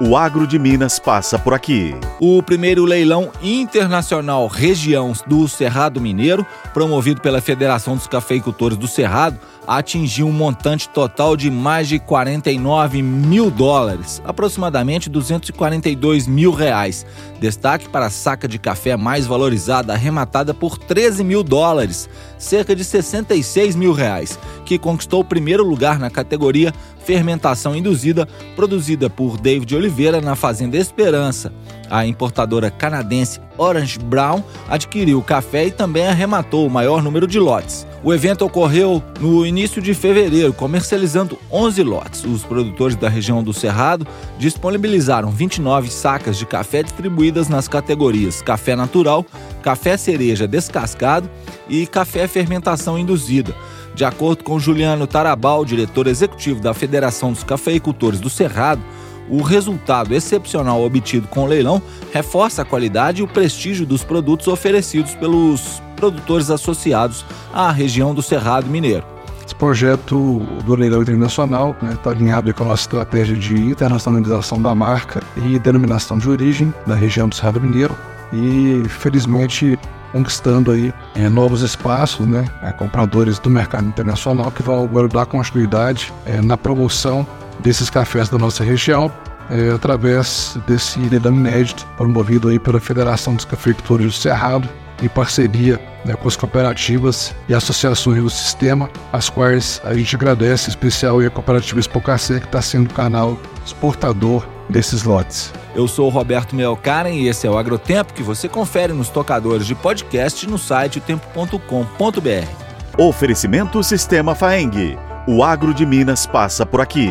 O agro de Minas passa por aqui. O primeiro leilão internacional região do Cerrado Mineiro, promovido pela Federação dos Cafeicultores do Cerrado, atingiu um montante total de mais de 49 mil dólares, aproximadamente 242 mil reais. Destaque para a saca de café mais valorizada, arrematada por 13 mil dólares, cerca de 66 mil reais, que conquistou o primeiro lugar na categoria fermentação induzida, produzida por David Oliveira na Fazenda Esperança. A importadora canadense Orange Brown adquiriu o café e também arrematou o maior número de lotes. O evento ocorreu no início de fevereiro, comercializando 11 lotes. Os produtores da região do Cerrado disponibilizaram 29 sacas de café distribuídas nas categorias café natural, café cereja descascado e café fermentação induzida. De acordo com Juliano Tarabal, diretor executivo da Federação dos Cafeicultores do Cerrado, o resultado excepcional obtido com o leilão reforça a qualidade e o prestígio dos produtos oferecidos pelos produtores associados à região do Cerrado Mineiro. Esse projeto do leilão internacional está né, tá alinhado com a nossa estratégia de internacionalização da marca e denominação de origem da região do Cerrado Mineiro e, felizmente, conquistando aí é, novos espaços, né, é, compradores do mercado internacional que vão agora dar continuidade é, na promoção desses cafés da nossa região, é, através desse leilão inédito promovido aí pela Federação dos Cafeicultores do Cerrado, em parceria né, com as cooperativas e associações do sistema, as quais a gente agradece, em especial a cooperativa Espocacê, que está sendo o canal exportador desses lotes. Eu sou o Roberto Melkaren e esse é o Agrotempo que você confere nos tocadores de podcast no site tempo.com.br. Oferecimento Sistema Faeng. O agro de Minas passa por aqui.